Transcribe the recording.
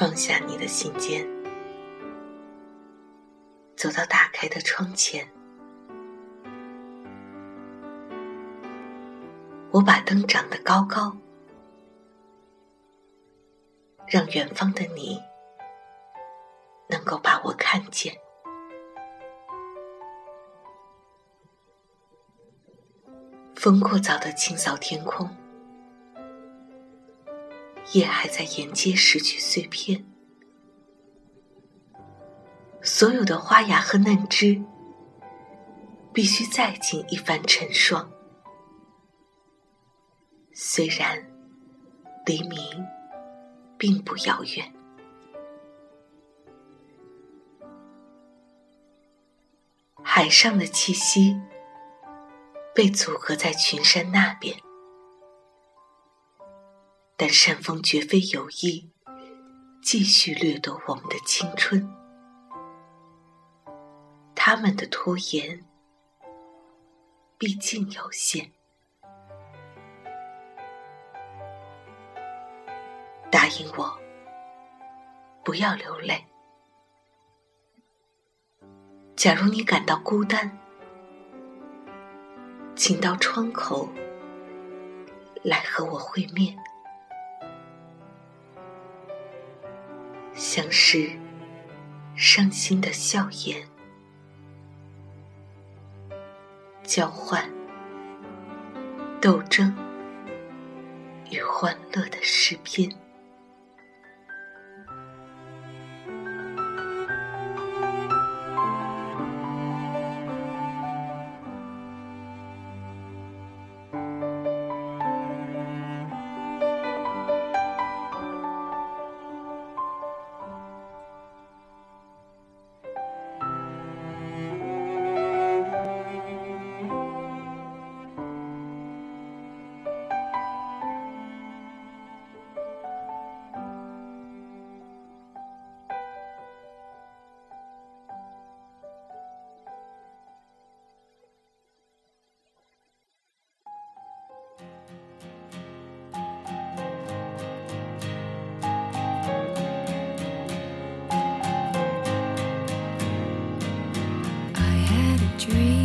放下你的信笺，走到打开的窗前，我把灯长得高高，让远方的你能够把我看见。风过早的清扫天空，也还在沿街拾取碎片，所有的花芽和嫩枝，必须再经一番成霜。虽然黎明并不遥远，海上的气息。被阻隔在群山那边，但山峰绝非有意继续掠夺我们的青春，他们的拖延毕竟有限。答应我，不要流泪。假如你感到孤单。请到窗口来和我会面，相识伤心的笑颜，交换斗争与欢乐的诗篇。dream.